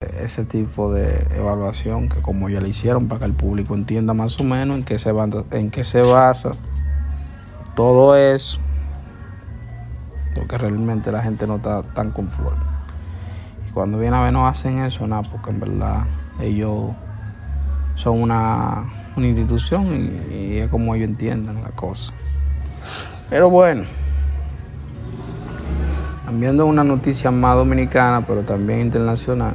ese tipo de evaluación que como ya le hicieron para que el público entienda más o menos en qué se, basa todo eso, porque realmente la gente no está tan conforme. Y cuando viene a ver no hacen eso, nada, porque en verdad ellos son una, una institución y, es como ellos entienden la cosa. Pero bueno, viendo una noticia más dominicana, pero también internacional.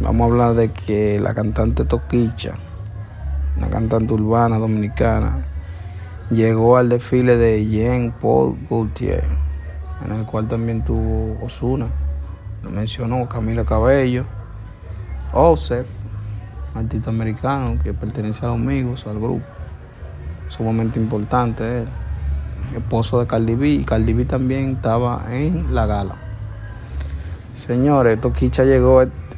Vamos a hablar de que la cantante Toquicha, una cantante urbana dominicana, llegó al desfile de Jean Paul Gaultier, en el cual también tuvo Osuna, lo mencionó Camila Cabello, Osef, artista americano que pertenece a los amigos, al grupo, sumamente importante él, esposo de Cardi B, y Cardi B también estaba en la gala. Señores, Toquicha llegó